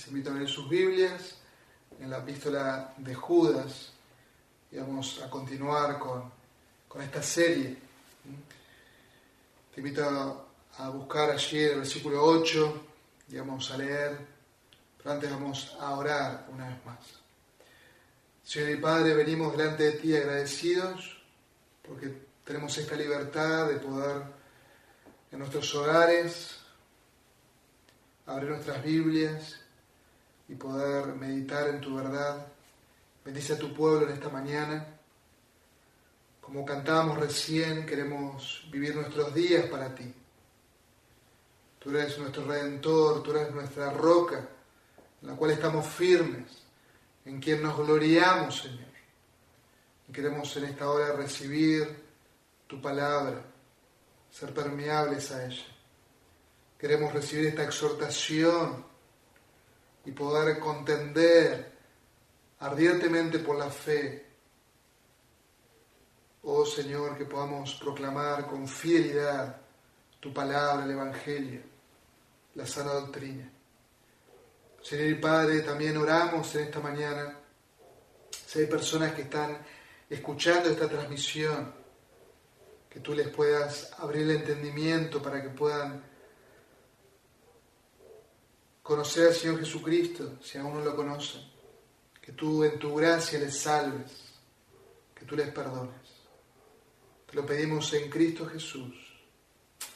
Les invito a leer sus Biblias en la epístola de Judas y vamos a continuar con, con esta serie. Te invito a, buscar allí el versículo 8 y vamos a leer, pero antes vamos a orar una vez más. Señor y Padre, venimos delante de ti agradecidos porque tenemos esta libertad de poder en nuestros hogares abrir nuestras Biblias y poder meditar en tu verdad. Bendice a tu pueblo en esta mañana. Como cantábamos recién, queremos vivir nuestros días para ti. Tú eres nuestro redentor, tú eres nuestra roca, en la cual estamos firmes, en quien nos gloriamos, Señor. Y queremos en esta hora recibir tu palabra, ser permeables a ella. Queremos recibir esta exhortación y poder contender ardientemente por la fe. Oh Señor, que podamos proclamar con fidelidad tu palabra, el Evangelio, la sana doctrina. Señor y Padre, también oramos en esta mañana. Si hay personas que están escuchando esta transmisión, que tú les puedas abrir el entendimiento para que puedan conocer al Señor Jesucristo, si aún no lo conocen, que tú en tu gracia les salves, que tú les perdones. Te lo pedimos en Cristo Jesús.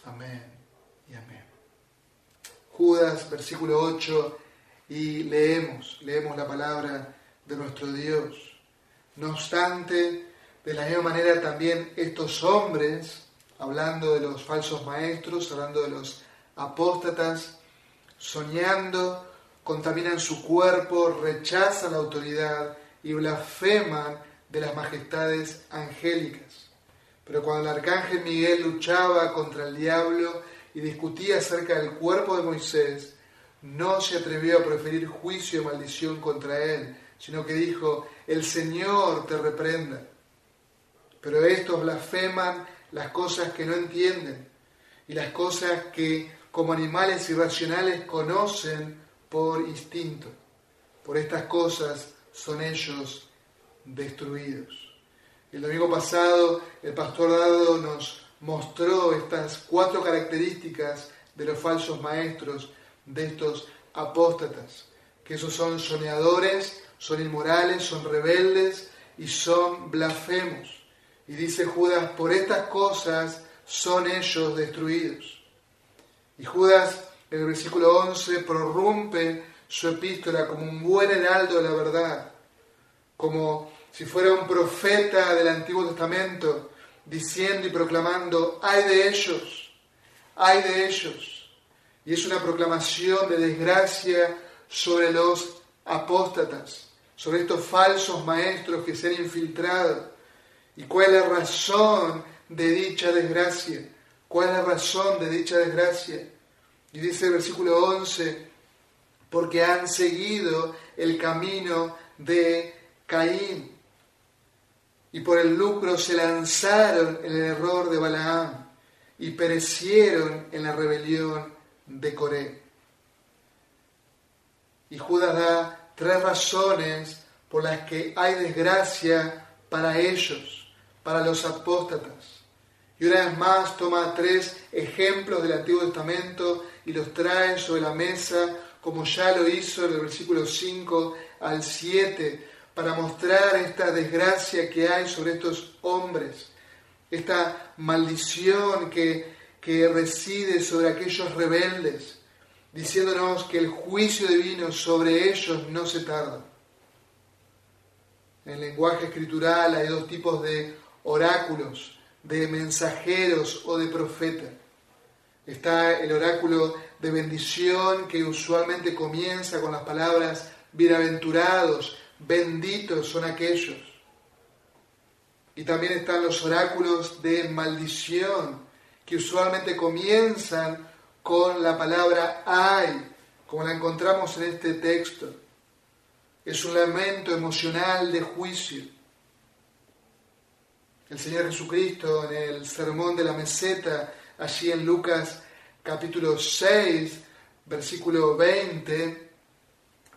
Amén y amén. Judas, versículo 8, y leemos, leemos la palabra de nuestro Dios. No obstante, de la misma manera también estos hombres, hablando de los falsos maestros, hablando de los apóstatas, soñando, contaminan su cuerpo, rechazan la autoridad y blasfeman de las majestades angélicas. Pero cuando el arcángel Miguel luchaba contra el diablo y discutía acerca del cuerpo de Moisés, no se atrevió a preferir juicio y maldición contra él, sino que dijo, el Señor te reprenda. Pero estos blasfeman las cosas que no entienden y las cosas que como animales irracionales conocen por instinto. Por estas cosas son ellos destruidos. El domingo pasado el pastor Dado nos mostró estas cuatro características de los falsos maestros, de estos apóstatas, que esos son soñadores, son inmorales, son rebeldes y son blasfemos. Y dice Judas, por estas cosas son ellos destruidos. Y Judas, en el versículo 11, prorrumpe su epístola como un buen heraldo de la verdad, como si fuera un profeta del Antiguo Testamento, diciendo y proclamando, hay de ellos, hay de ellos. Y es una proclamación de desgracia sobre los apóstatas, sobre estos falsos maestros que se han infiltrado. ¿Y cuál es la razón de dicha desgracia? ¿Cuál es la razón de dicha desgracia? Y dice el versículo 11, porque han seguido el camino de Caín y por el lucro se lanzaron en el error de Balaam y perecieron en la rebelión de Coré. Y Judas da tres razones por las que hay desgracia para ellos, para los apóstatas. Y una vez más toma tres ejemplos del Antiguo Testamento y los trae sobre la mesa, como ya lo hizo en el versículo 5 al 7, para mostrar esta desgracia que hay sobre estos hombres, esta maldición que, que reside sobre aquellos rebeldes, diciéndonos que el juicio divino sobre ellos no se tarda. En el lenguaje escritural hay dos tipos de oráculos de mensajeros o de profeta. Está el oráculo de bendición que usualmente comienza con las palabras bienaventurados, benditos son aquellos. Y también están los oráculos de maldición que usualmente comienzan con la palabra ay, como la encontramos en este texto. Es un lamento emocional de juicio. El Señor Jesucristo en el Sermón de la Meseta, allí en Lucas capítulo 6, versículo 20,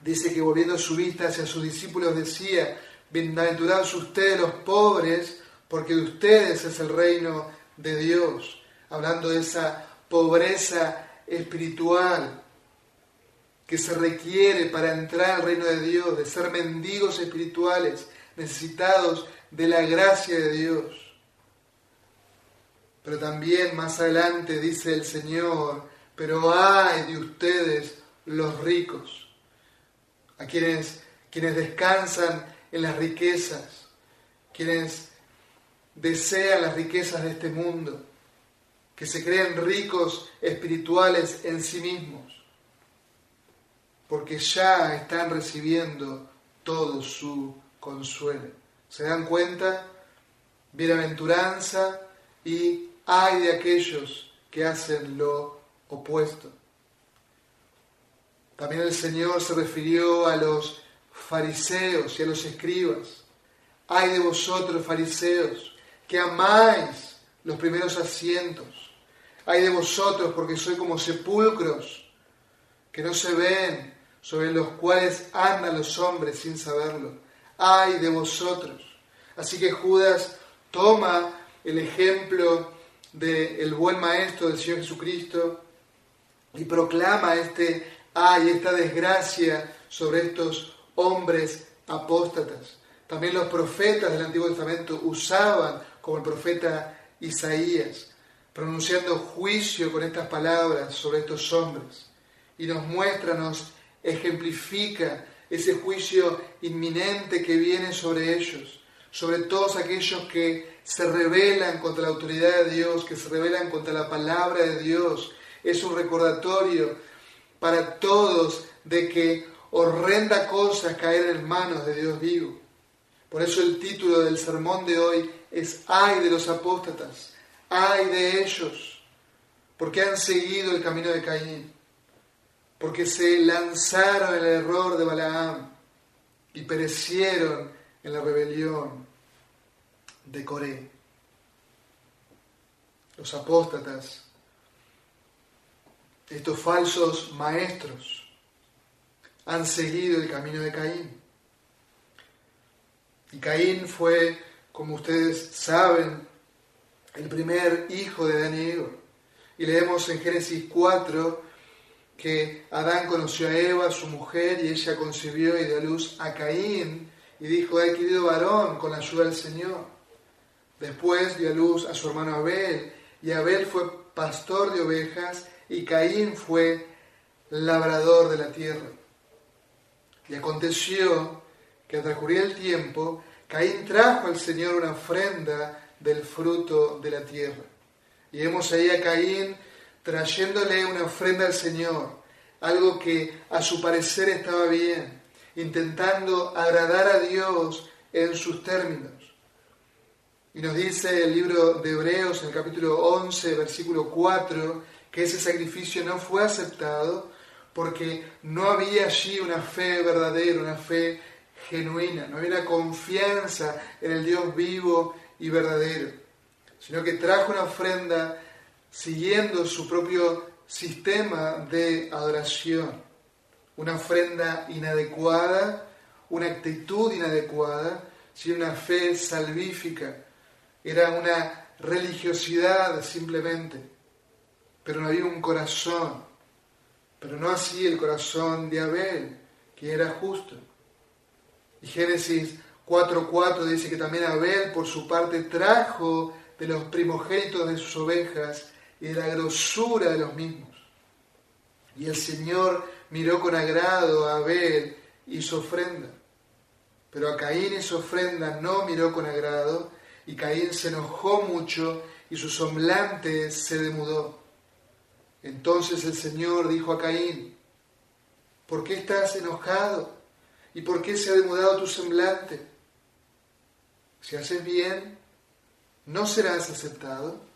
dice que volviendo su vista hacia sus discípulos decía, bienaventurados ustedes los pobres, porque de ustedes es el reino de Dios, hablando de esa pobreza espiritual que se requiere para entrar al reino de Dios, de ser mendigos espirituales, necesitados de la gracia de Dios. Pero también más adelante dice el Señor, pero ay de ustedes los ricos, a quienes, quienes descansan en las riquezas, quienes desean las riquezas de este mundo, que se creen ricos espirituales en sí mismos, porque ya están recibiendo todo su consuelo. ¿Se dan cuenta? Bienaventuranza y hay de aquellos que hacen lo opuesto. También el Señor se refirió a los fariseos y a los escribas. Hay de vosotros, fariseos, que amáis los primeros asientos. Hay de vosotros porque sois como sepulcros que no se ven, sobre los cuales andan los hombres sin saberlo. Hay de vosotros. Así que Judas toma el ejemplo del buen maestro del Señor Jesucristo y proclama este ay, esta desgracia sobre estos hombres apóstatas. También los profetas del Antiguo Testamento usaban, como el profeta Isaías, pronunciando juicio con estas palabras sobre estos hombres. Y nos muestra, nos ejemplifica ese juicio inminente que viene sobre ellos, sobre todos aquellos que se rebelan contra la autoridad de Dios, que se rebelan contra la palabra de Dios. Es un recordatorio para todos de que horrenda cosa es caer en manos de Dios vivo. Por eso el título del sermón de hoy es Ay de los apóstatas, ay de ellos, porque han seguido el camino de Caín, porque se lanzaron en el error de Balaam y perecieron en la rebelión de Coré. Los apóstatas estos falsos maestros han seguido el camino de Caín. Y Caín fue, como ustedes saben, el primer hijo de Eva. Y leemos en Génesis 4 que Adán conoció a Eva, su mujer, y ella concibió y dio luz a Caín, y dijo, he adquirido varón con la ayuda del Señor. Después dio luz a su hermano Abel, y Abel fue pastor de ovejas, y Caín fue labrador de la tierra. Y aconteció que al transcurrir el tiempo, Caín trajo al Señor una ofrenda del fruto de la tierra. Y vemos ahí a Caín trayéndole una ofrenda al Señor, algo que a su parecer estaba bien, intentando agradar a Dios en sus términos. Y nos dice el libro de Hebreos en el capítulo 11, versículo 4, que ese sacrificio no fue aceptado porque no había allí una fe verdadera, una fe genuina, no había una confianza en el Dios vivo y verdadero, sino que trajo una ofrenda siguiendo su propio sistema de adoración, una ofrenda inadecuada, una actitud inadecuada, sino una fe salvífica, era una religiosidad simplemente. Pero no había un corazón, pero no así el corazón de Abel, que era justo. Y Génesis 4.4 dice que también Abel por su parte trajo de los primogénitos de sus ovejas y de la grosura de los mismos. Y el Señor miró con agrado a Abel y su ofrenda. Pero a Caín y su ofrenda no miró con agrado, y Caín se enojó mucho y su semblante se demudó. Entonces el Señor dijo a Caín, ¿por qué estás enojado? ¿Y por qué se ha demudado tu semblante? Si haces bien, no serás aceptado.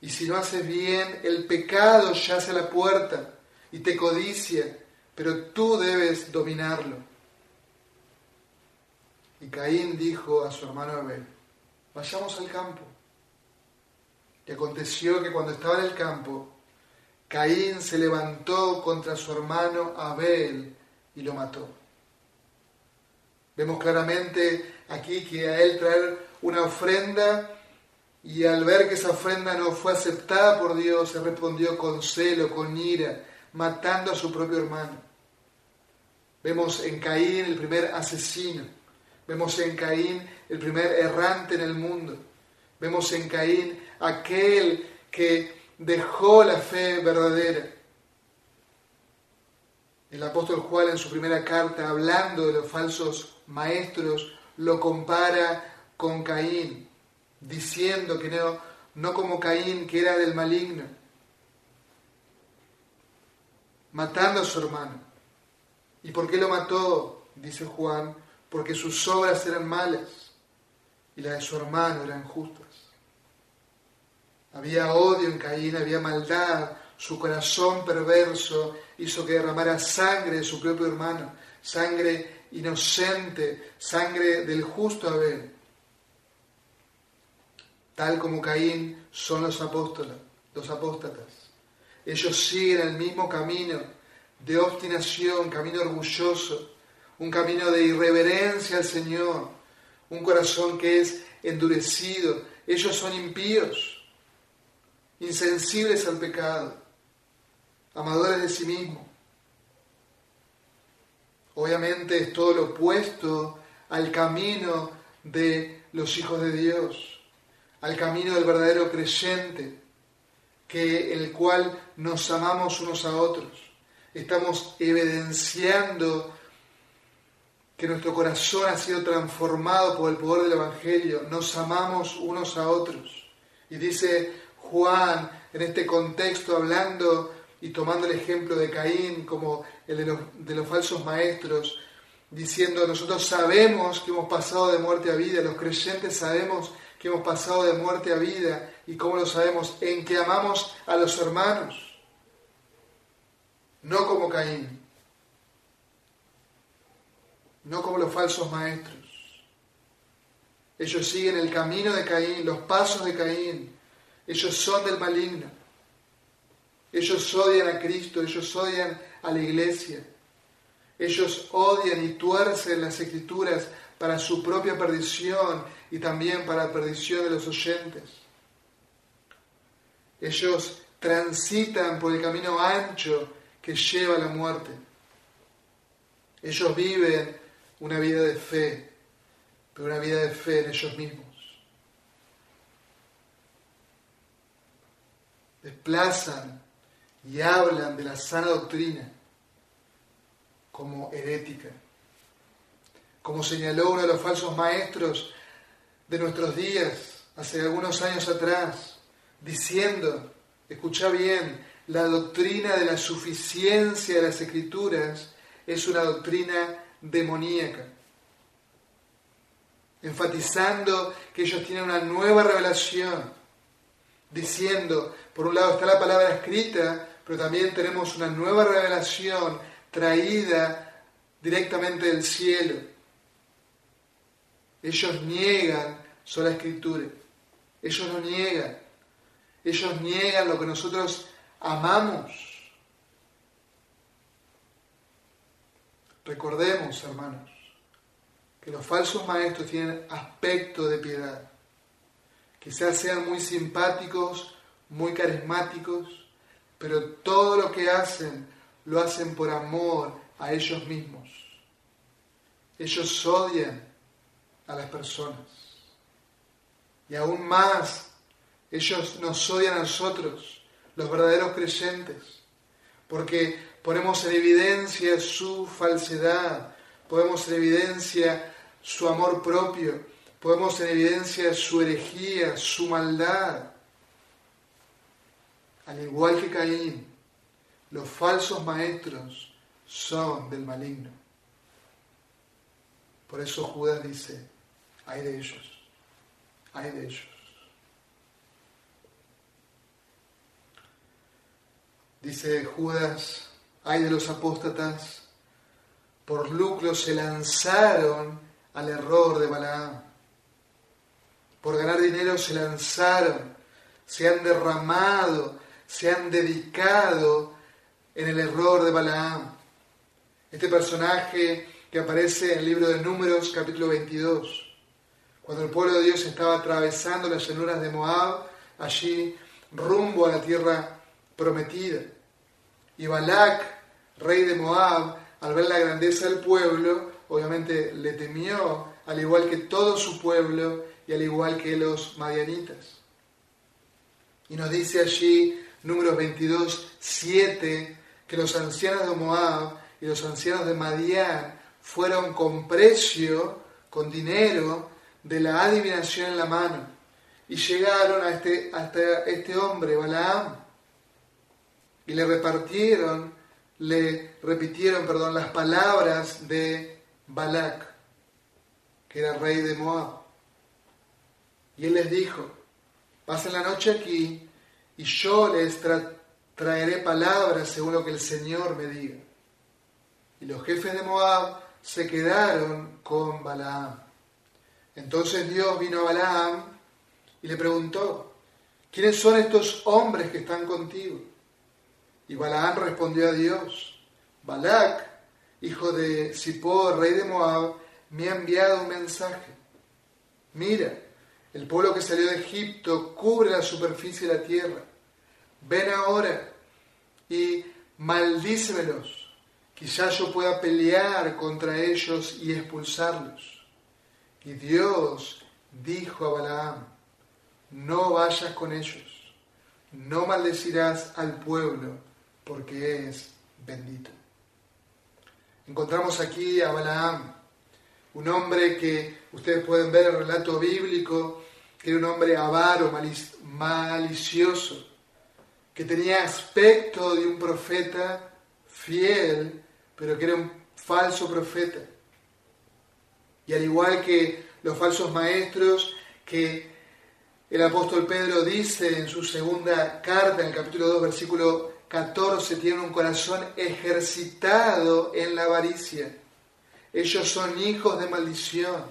Y si no haces bien, el pecado yace a la puerta y te codicia, pero tú debes dominarlo. Y Caín dijo a su hermano Abel, vayamos al campo. Y aconteció que cuando estaba en el campo, Caín se levantó contra su hermano Abel y lo mató. Vemos claramente aquí que a él traer una ofrenda y al ver que esa ofrenda no fue aceptada por Dios, se respondió con celo, con ira, matando a su propio hermano. Vemos en Caín el primer asesino. Vemos en Caín el primer errante en el mundo. Vemos en Caín aquel que dejó la fe verdadera. El apóstol Juan en su primera carta, hablando de los falsos maestros, lo compara con Caín, diciendo que no, no como Caín, que era del maligno, matando a su hermano. ¿Y por qué lo mató? Dice Juan, porque sus obras eran malas y las de su hermano eran justas. Había odio en Caín, había maldad, su corazón perverso hizo que derramara sangre de su propio hermano, sangre inocente, sangre del justo Abel. Tal como Caín son los apóstoles, los apóstatas. Ellos siguen el mismo camino de obstinación, camino orgulloso, un camino de irreverencia al Señor, un corazón que es endurecido. Ellos son impíos, insensibles al pecado, amadores de sí mismos. Obviamente es todo lo opuesto al camino de los hijos de Dios, al camino del verdadero creyente, que el cual nos amamos unos a otros estamos evidenciando que nuestro corazón ha sido transformado por el poder del Evangelio, nos amamos unos a otros. Y dice Juan en este contexto, hablando y tomando el ejemplo de Caín como el de los, de los falsos maestros, diciendo, nosotros sabemos que hemos pasado de muerte a vida, los creyentes sabemos que hemos pasado de muerte a vida, y cómo lo sabemos, en que amamos a los hermanos no como Caín, no como los falsos maestros. Ellos siguen el camino de Caín, los pasos de Caín. Ellos son del maligno. Ellos odian a Cristo, ellos odian a la iglesia. Ellos odian y tuercen las escrituras para su propia perdición y también para la perdición de los oyentes. Ellos transitan por el camino ancho que lleva a la muerte. Ellos viven una vida de fe, pero una vida de fe en ellos mismos. Desplazan y hablan de la sana doctrina como herética. Como señaló uno de los falsos maestros de nuestros días hace algunos años atrás, diciendo, escucha bien, la doctrina de la suficiencia de las escrituras es una doctrina demoníaca, enfatizando que ellos tienen una nueva revelación, diciendo, por un lado está la palabra escrita, pero también tenemos una nueva revelación traída directamente del cielo. Ellos niegan sola escritura, ellos no niegan, ellos niegan lo que nosotros amamos. Recordemos, hermanos, que los falsos maestros tienen aspecto de piedad. Quizás sean muy simpáticos, muy carismáticos, pero todo lo que hacen lo hacen por amor a ellos mismos. Ellos odian a las personas. Y aún más, ellos nos odian a nosotros los verdaderos creyentes, porque ponemos en evidencia su falsedad, ponemos en evidencia su amor propio, ponemos en evidencia su herejía, su maldad. Al igual que Caín, los falsos maestros son del maligno. Por eso Judas dice, hay de ellos, hay de ellos. Dice Judas, hay de los apóstatas, por lucro se lanzaron al error de Balaam. Por ganar dinero se lanzaron, se han derramado, se han dedicado en el error de Balaam. Este personaje que aparece en el libro de Números capítulo 22, cuando el pueblo de Dios estaba atravesando las llanuras de Moab, allí rumbo a la tierra prometida. Y Balak, rey de Moab, al ver la grandeza del pueblo, obviamente le temió, al igual que todo su pueblo y al igual que los madianitas. Y nos dice allí, números 22, 7, que los ancianos de Moab y los ancianos de Madián fueron con precio, con dinero, de la adivinación en la mano. Y llegaron a este, hasta este hombre, Balaam, y le repartieron, le repitieron, perdón, las palabras de Balak, que era rey de Moab. Y él les dijo, pasen la noche aquí y yo les traeré palabras según lo que el Señor me diga. Y los jefes de Moab se quedaron con Balaam. Entonces Dios vino a Balaam y le preguntó, ¿quiénes son estos hombres que están contigo? Y Balaam respondió a Dios, Balac, hijo de Zippor, rey de Moab, me ha enviado un mensaje. Mira, el pueblo que salió de Egipto cubre la superficie de la tierra. Ven ahora y maldícemelos, quizás yo pueda pelear contra ellos y expulsarlos. Y Dios dijo a Balaam, no vayas con ellos, no maldecirás al pueblo, porque es bendito. Encontramos aquí a Balaam, un hombre que ustedes pueden ver en el relato bíblico, que era un hombre avaro, malicioso, que tenía aspecto de un profeta fiel, pero que era un falso profeta. Y al igual que los falsos maestros que el apóstol Pedro dice en su segunda carta, en el capítulo 2, versículo 14, tiene un corazón ejercitado en la avaricia. Ellos son hijos de maldición.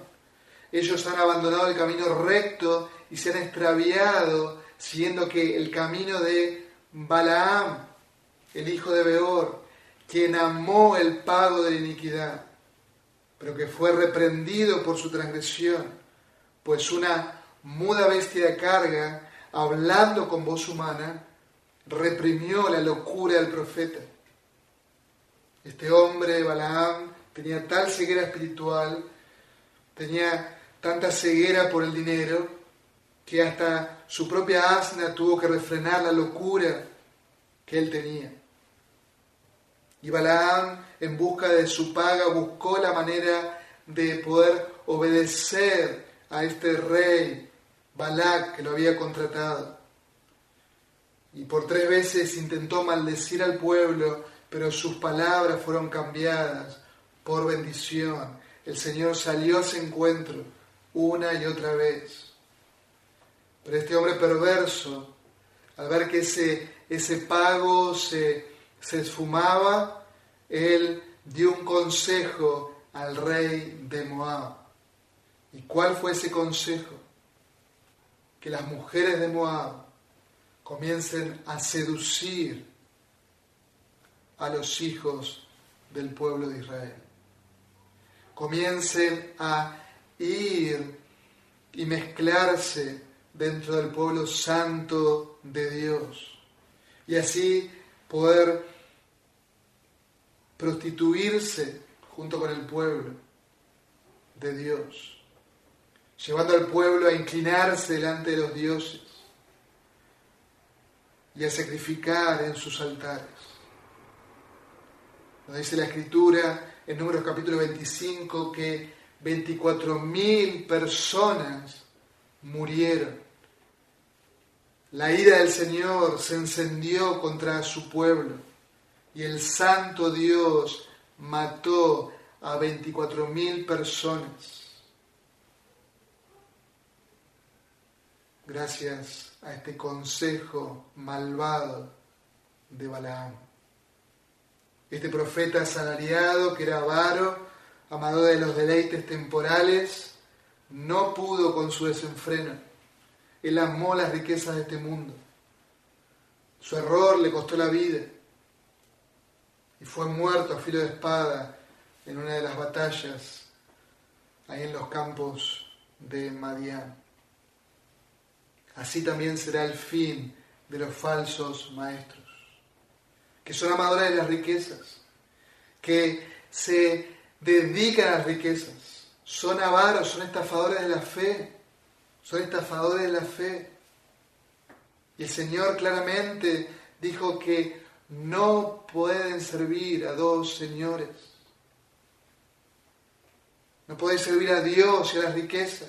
Ellos han abandonado el camino recto y se han extraviado, siguiendo que el camino de Balaam, el hijo de Beor, quien amó el pago de la iniquidad, pero que fue reprendido por su transgresión, pues una muda bestia de carga, hablando con voz humana, reprimió la locura del profeta. Este hombre, Balaam, tenía tal ceguera espiritual, tenía tanta ceguera por el dinero, que hasta su propia asna tuvo que refrenar la locura que él tenía. Y Balaam, en busca de su paga, buscó la manera de poder obedecer a este rey, Balak, que lo había contratado y por tres veces intentó maldecir al pueblo, pero sus palabras fueron cambiadas por bendición. El Señor salió a ese encuentro una y otra vez. Pero este hombre perverso, al ver que ese, ese pago se, se esfumaba, él dio un consejo al rey de Moab. ¿Y cuál fue ese consejo? Que las mujeres de Moab comiencen a seducir a los hijos del pueblo de Israel. Comiencen a ir y mezclarse dentro del pueblo santo de Dios. Y así poder prostituirse junto con el pueblo de Dios, llevando al pueblo a inclinarse delante de los dioses y a sacrificar en sus altares. Nos dice la escritura en Números capítulo 25 que 24.000 personas murieron. La ira del Señor se encendió contra su pueblo y el santo Dios mató a 24.000 personas. Gracias a este consejo malvado de Balaam. Este profeta asalariado, que era avaro, amado de los deleites temporales, no pudo con su desenfreno. Él amó las riquezas de este mundo. Su error le costó la vida. Y fue muerto a filo de espada en una de las batallas ahí en los campos de Madián. Así también será el fin de los falsos maestros, que son amadores de las riquezas, que se dedican a las riquezas, son avaros, son estafadores de la fe, son estafadores de la fe. Y el Señor claramente dijo que no pueden servir a dos señores. No pueden servir a Dios y a las riquezas.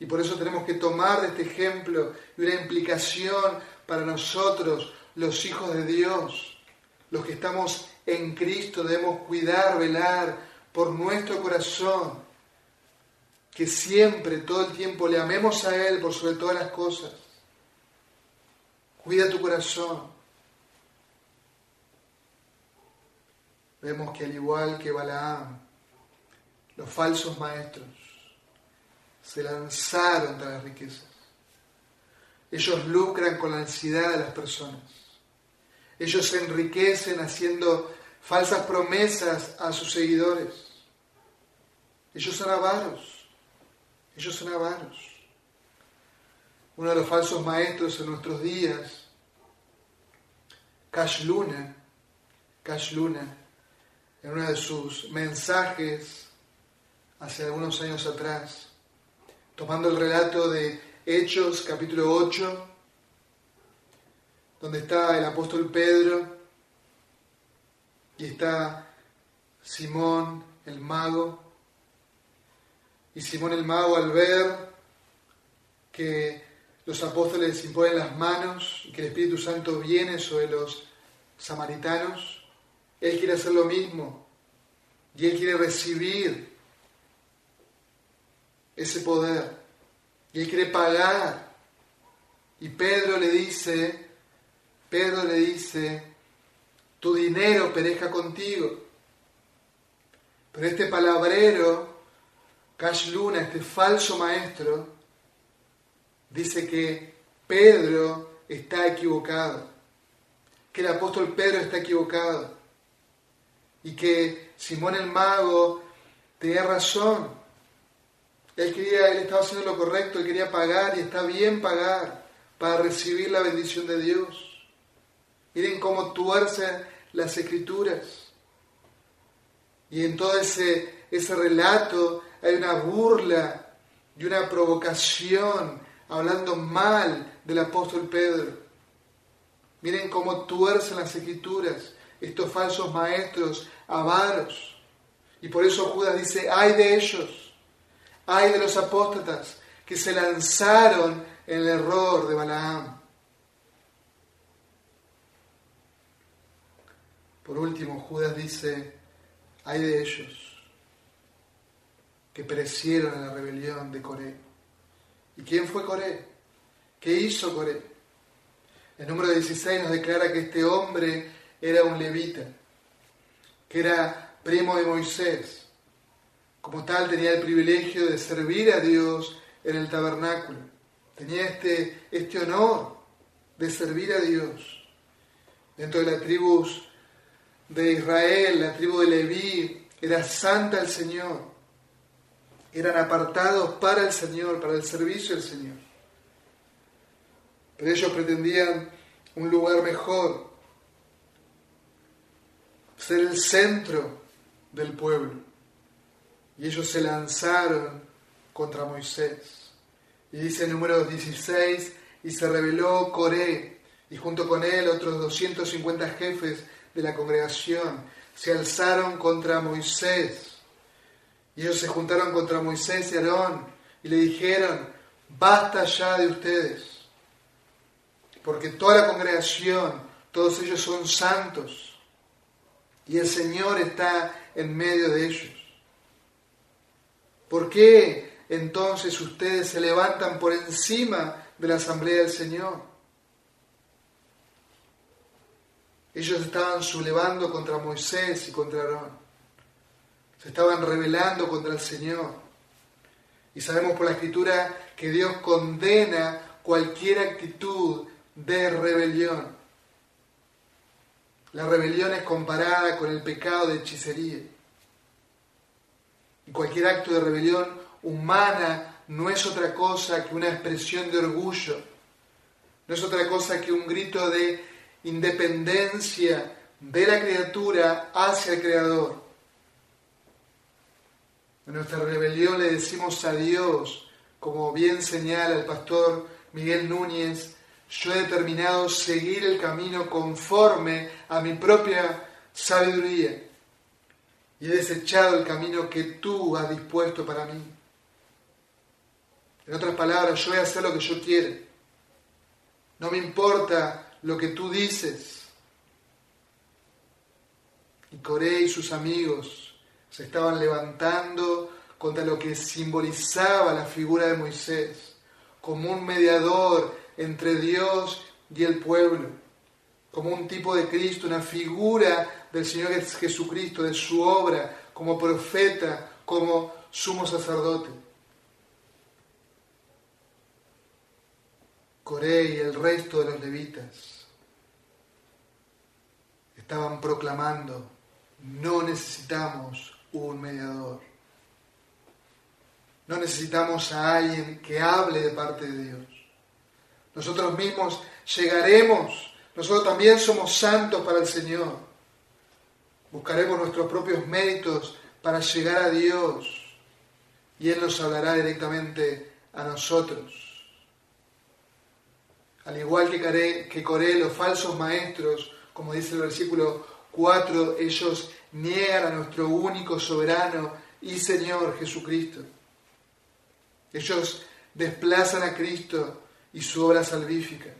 Y por eso tenemos que tomar de este ejemplo y una implicación para nosotros, los hijos de Dios, los que estamos en Cristo, debemos cuidar, velar por nuestro corazón, que siempre, todo el tiempo, le amemos a Él por sobre todas las cosas. Cuida tu corazón. Vemos que al igual que Balaam, los falsos maestros se lanzaron contra las riquezas. Ellos lucran con la ansiedad de las personas. Ellos se enriquecen haciendo falsas promesas a sus seguidores. Ellos son avaros. Ellos son avaros. Uno de los falsos maestros en nuestros días, Cash Luna, Cash Luna, en uno de sus mensajes hace algunos años atrás, tomando el relato de Hechos capítulo 8, donde está el apóstol Pedro y está Simón el mago. Y Simón el mago al ver que los apóstoles imponen las manos y que el Espíritu Santo viene sobre los samaritanos, él quiere hacer lo mismo y él quiere recibir ese poder y él quiere pagar. Y Pedro le dice, Pedro le dice, tu dinero perezca contigo. Pero este palabrero, Cash Luna, este falso maestro, dice que Pedro está equivocado, que el apóstol Pedro está equivocado y que Simón el mago tenía razón. Él quería, él estaba haciendo lo correcto, él quería pagar y está bien pagar para recibir la bendición de Dios. Miren cómo tuercen las escrituras. Y en todo ese, ese relato hay una burla y una provocación hablando mal del apóstol Pedro. Miren cómo tuercen las escrituras estos falsos maestros avaros. Y por eso Judas dice, ay de ellos, ay de los apóstatas que se lanzaron en el error de Balaam. Por último, Judas dice, hay de ellos que perecieron en la rebelión de Coré. ¿Y quién fue Coré? ¿Qué hizo Coré? El número 16 nos declara que este hombre era un levita, que era primo de Moisés. Como tal tenía el privilegio de servir a Dios en el tabernáculo. Tenía este, este honor de servir a Dios. Dentro de la tribu de Israel, la tribu de Leví, era santa al Señor. Eran apartados para el Señor, para el servicio del Señor. Pero ellos pretendían un lugar mejor, ser el centro del pueblo. Y ellos se lanzaron contra Moisés. Y dice el número 16, y se rebeló Coré, y junto con él otros 250 jefes de la congregación se alzaron contra Moisés. Y ellos se juntaron contra Moisés y Aarón y le dijeron, basta ya de ustedes, porque toda la congregación, todos ellos son santos y el Señor está en medio de ellos. ¿Por qué entonces ustedes se levantan por encima de la asamblea del Señor? Ellos estaban sublevando contra Moisés y contra Aarón. Se estaban rebelando contra el Señor. Y sabemos por la Escritura que Dios condena cualquier actitud de rebelión. La rebelión es comparada con el pecado de hechicería. Y cualquier acto de rebelión humana no es otra cosa que una expresión de orgullo, no es otra cosa que un grito de independencia de la criatura hacia el Creador. En nuestra rebelión le decimos a Dios, como bien señala el pastor Miguel Núñez, yo he determinado seguir el camino conforme a mi propia sabiduría y he desechado el camino que tú has dispuesto para mí. En otras palabras, yo voy a hacer lo que yo quiero. No me importa lo que tú dices. Y Coré y sus amigos se estaban levantando contra lo que simbolizaba la figura de Moisés, como un mediador entre Dios y el pueblo, como un tipo de Cristo, una figura del Señor Jesucristo, de su obra como profeta, como sumo sacerdote. Coré y el resto de los levitas estaban proclamando, no necesitamos un mediador. No necesitamos a alguien que hable de parte de Dios. Nosotros mismos llegaremos. Nosotros también somos santos para el Señor. Buscaremos nuestros propios méritos para llegar a Dios y Él nos hablará directamente a nosotros. Al igual que, Coré, los falsos maestros, como dice el versículo 4, ellos niegan a nuestro único soberano y Señor Jesucristo. Ellos desplazan a Cristo y su obra salvífica.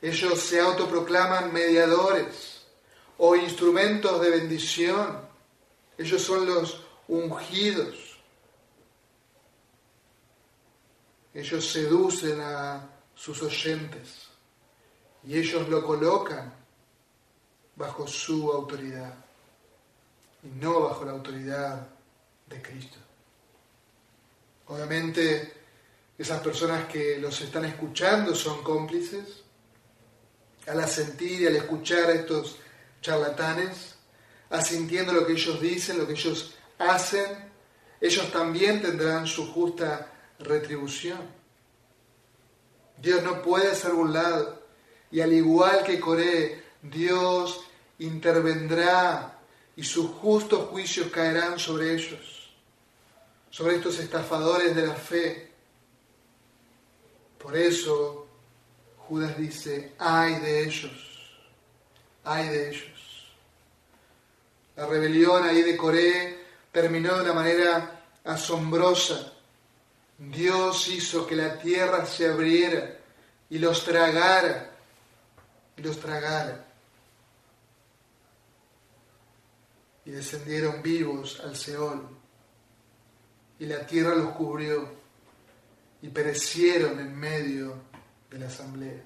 Ellos se autoproclaman mediadores o instrumentos de bendición. Ellos son los ungidos. Ellos seducen a sus oyentes y ellos lo colocan bajo su autoridad y no bajo la autoridad de Cristo. Obviamente esas personas que los están escuchando son cómplices. Al asentir y al escuchar a estos charlatanes, asintiendo lo que ellos dicen, lo que ellos hacen, ellos también tendrán su justa retribución. Dios no puede ser burlado. Y al igual que Coré, Dios intervendrá y sus justos juicios caerán sobre ellos, sobre estos estafadores de la fe, por eso Judas dice, ay de ellos, ay de ellos. La rebelión ahí de Coré terminó de una manera asombrosa. Dios hizo que la tierra se abriera y los tragara, y los tragara. Y descendieron vivos al Seol, y la tierra los cubrió y perecieron en medio de la asamblea.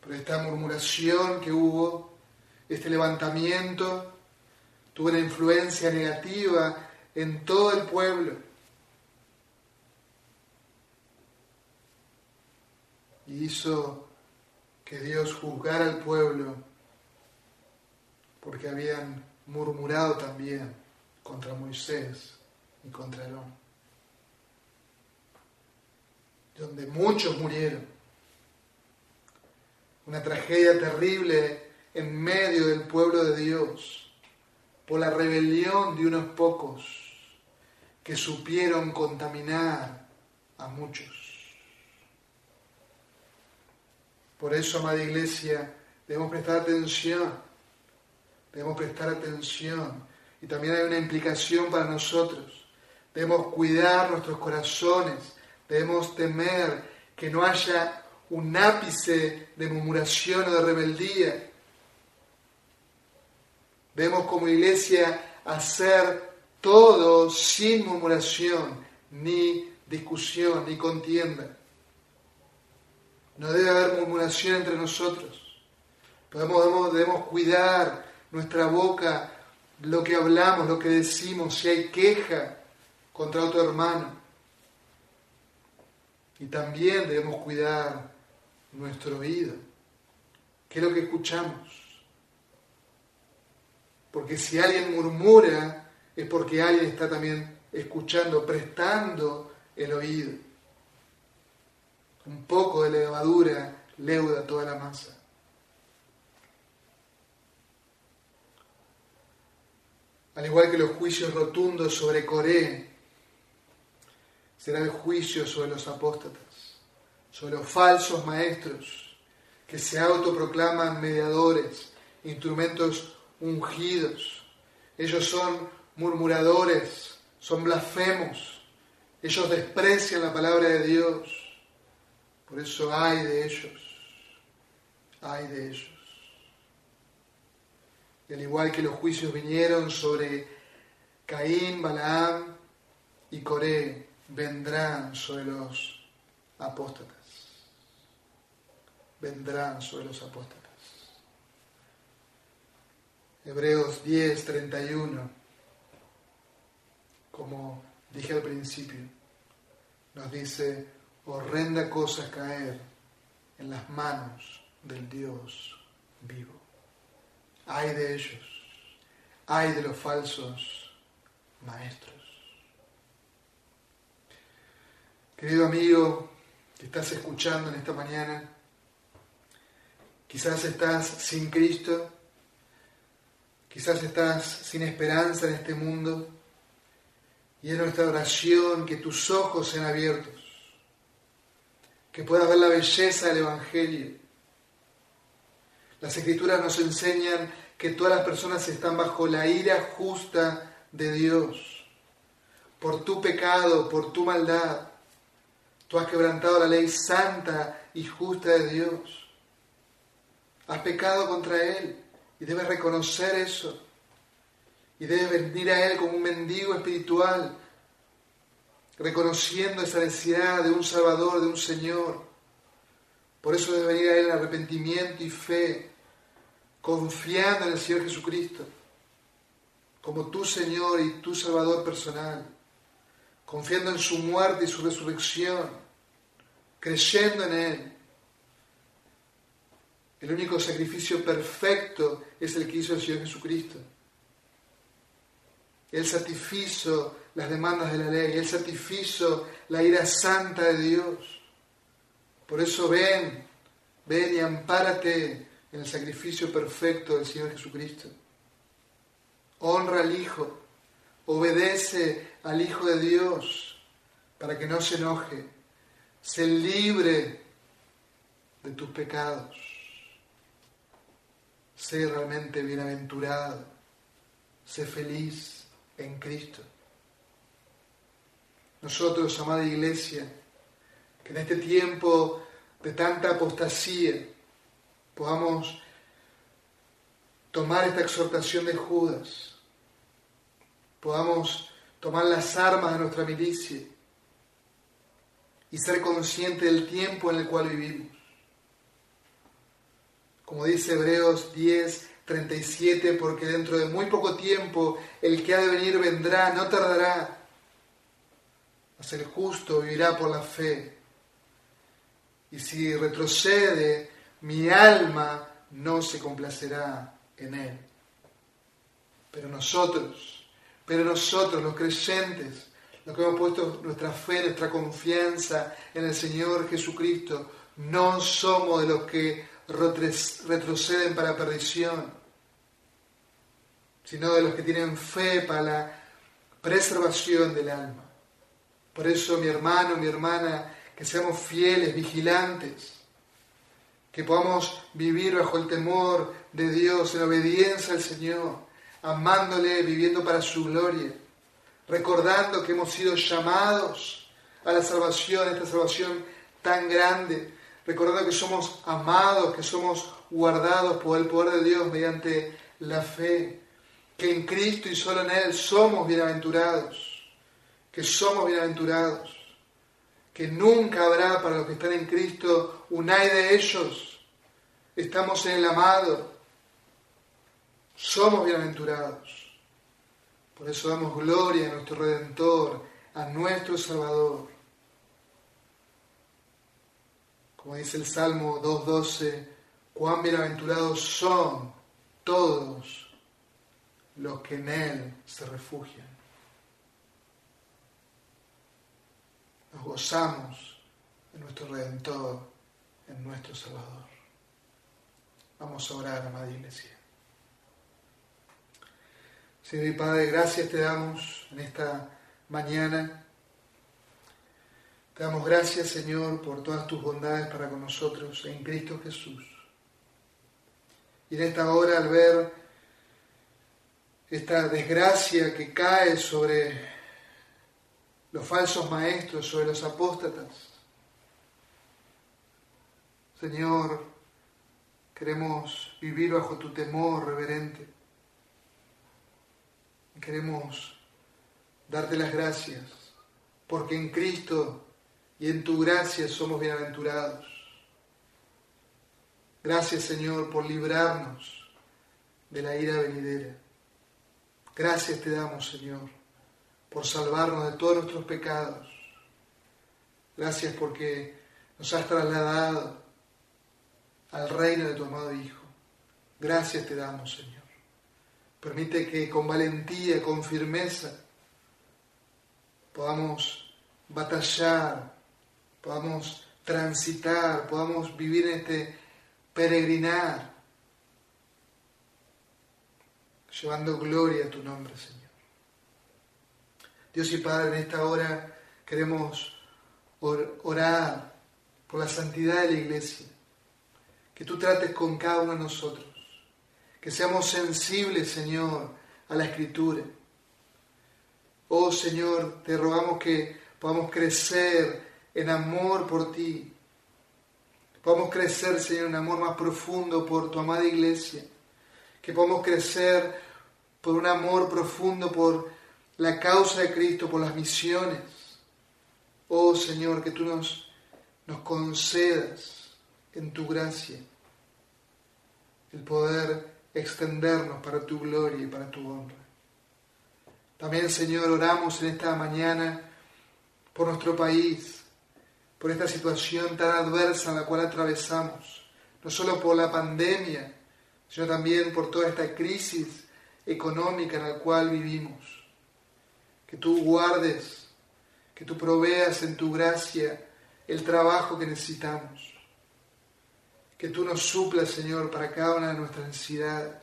Por esta murmuración que hubo, este levantamiento, tuvo una influencia negativa en todo el pueblo. Y hizo que Dios juzgara al pueblo porque habían murmurado también contra Moisés y contra hombre donde muchos murieron. Una tragedia terrible en medio del pueblo de Dios por la rebelión de unos pocos que supieron contaminar a muchos. Por eso, amada iglesia, debemos prestar atención, debemos prestar atención. Y también hay una implicación para nosotros. Debemos cuidar nuestros corazones Debemos temer que no haya un ápice de murmuración o de rebeldía. Debemos como iglesia hacer todo sin murmuración, ni discusión, ni contienda. No debe haber murmuración entre nosotros. Debemos, debemos cuidar nuestra boca, lo que hablamos, lo que decimos, si hay queja contra otro hermano. Y también debemos cuidar nuestro oído. ¿Qué es lo que escuchamos? Porque si alguien murmura es porque alguien está también escuchando, prestando el oído. Un poco de levadura leuda toda la masa. Al igual que los juicios rotundos sobre Coré, será el juicio sobre los apóstatas, sobre los falsos maestros que se autoproclaman mediadores, instrumentos ungidos. Ellos son murmuradores, son blasfemos, ellos desprecian la palabra de Dios. Por eso hay de ellos, hay de ellos. Y al igual que los juicios vinieron sobre Caín, Balaam y Coré, vendrán sobre los apóstatas. Vendrán sobre los apóstatas. Hebreos 10, 31, como dije al principio, nos dice, horrenda cosa caer en las manos del Dios vivo. Hay de ellos, hay de los falsos maestros. Querido amigo que estás escuchando en esta mañana, quizás estás sin Cristo, quizás estás sin esperanza en este mundo, y es nuestra oración que tus ojos sean abiertos, que puedas ver la belleza del Evangelio. Las escrituras nos enseñan que todas las personas están bajo la ira justa de Dios, por tu pecado, por tu maldad. Tú has quebrantado la ley santa y justa de Dios. Has pecado contra Él y debes reconocer eso. Y debes venir a Él como un mendigo espiritual, reconociendo esa necesidad de un Salvador, de un Señor. Por eso debes venir a Él en arrepentimiento y fe, confiando en el Señor Jesucristo, como tu Señor y tu Salvador personal confiando en su muerte y su resurrección, creyendo en Él. El único sacrificio perfecto es el que hizo el Señor Jesucristo. Él satisfizo las demandas de la ley, Él satisfizo la ira santa de Dios. Por eso ven, ven y ampárate en el sacrificio perfecto del Señor Jesucristo. Honra al Hijo, obedece al Hijo de Dios para que no se enoje. Sé libre de tus pecados. Sé realmente bienaventurado. Sé feliz en Cristo. Nosotros, amada iglesia, que en este tiempo de tanta apostasía podamos tomar esta exhortación de Judas, podamos tomar las armas de nuestra milicia y ser consciente del tiempo en el cual vivimos. Como dice Hebreos 10, 37, porque dentro de muy poco tiempo el que ha de venir vendrá, no tardará. Mas justo vivirá por la fe. Y si retrocede, mi alma no se complacerá en él. Pero nosotros, pero nosotros, los creyentes, los que hemos puesto nuestra fe, nuestra confianza en el Señor Jesucristo, no somos de los que retroceden para perdición, sino de los que tienen fe para la preservación del alma. Por eso, mi hermano, mi hermana, que seamos fieles, vigilantes, que podamos vivir bajo el temor de Dios, en obediencia al Señor, amándole, viviendo para su gloria, recordando que hemos sido llamados a la salvación, esta salvación tan grande, recordando que somos amados, que somos guardados por el poder de Dios mediante la fe, que en Cristo y solo en Él somos bienaventurados, que somos bienaventurados, que nunca habrá para los que están en Cristo un ay de ellos, estamos en el amado, somos bienaventurados. Por eso damos gloria a nuestro Redentor, a nuestro Salvador. Como dice el Salmo 2.12, cuán bienaventurados son todos los que en Él se refugian. Nos gozamos en nuestro Redentor, en nuestro Salvador. Vamos a orar, amada Iglesia. Señor y Padre, gracias te damos en esta mañana. Te damos gracias, Señor, por todas tus bondades para con nosotros en Cristo Jesús. Y en esta hora, al ver esta desgracia que cae sobre los falsos maestros, sobre los apóstatas, Señor, queremos vivir bajo tu temor reverente. Queremos darte las gracias, porque en Cristo y en tu gracia somos bienaventurados. Gracias Señor por librarnos de la ira venidera. Gracias te damos Señor por salvarnos de todos nuestros pecados. Gracias porque nos has trasladado al reino de tu amado Hijo. Gracias te damos Señor. Permite que con valentía, con firmeza, podamos batallar, podamos transitar, podamos vivir en este peregrinar, llevando gloria a tu nombre, Señor. Dios y Padre, en esta hora queremos orar por la santidad de la iglesia, que tú trates con cada uno de nosotros, que seamos sensibles, Señor, a la Escritura. Oh Señor, te rogamos que podamos crecer en amor por ti, podamos crecer, Señor, en amor más profundo por tu amada iglesia, que podamos crecer por un amor profundo por la causa de Cristo, por las misiones. Oh Señor, que tú nos, concedas en tu gracia el poder extendernos para tu gloria y para tu honra. También, Señor, oramos en esta mañana por nuestro país, por esta situación tan adversa en la cual atravesamos, no solo por la pandemia, sino también por toda esta crisis económica en la cual vivimos. Que tú guardes, que tú proveas en tu gracia el trabajo que necesitamos. Que tú nos suplas, Señor, para cada una de nuestras necesidades.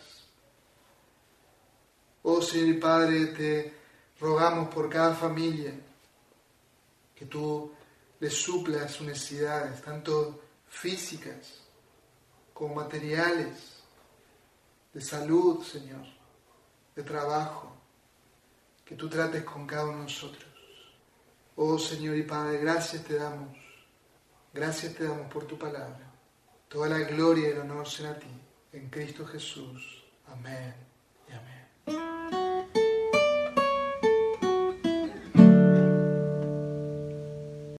Oh Señor y Padre, te rogamos por cada familia que tú les suplas sus necesidades, tanto físicas como materiales, de salud, Señor de trabajo, que tú trates con cada uno de nosotros. Oh Señor y Padre, gracias te damos, gracias te damos por tu palabra. Toda la gloria y el honor será a ti, en Cristo Jesús. Amén y amén.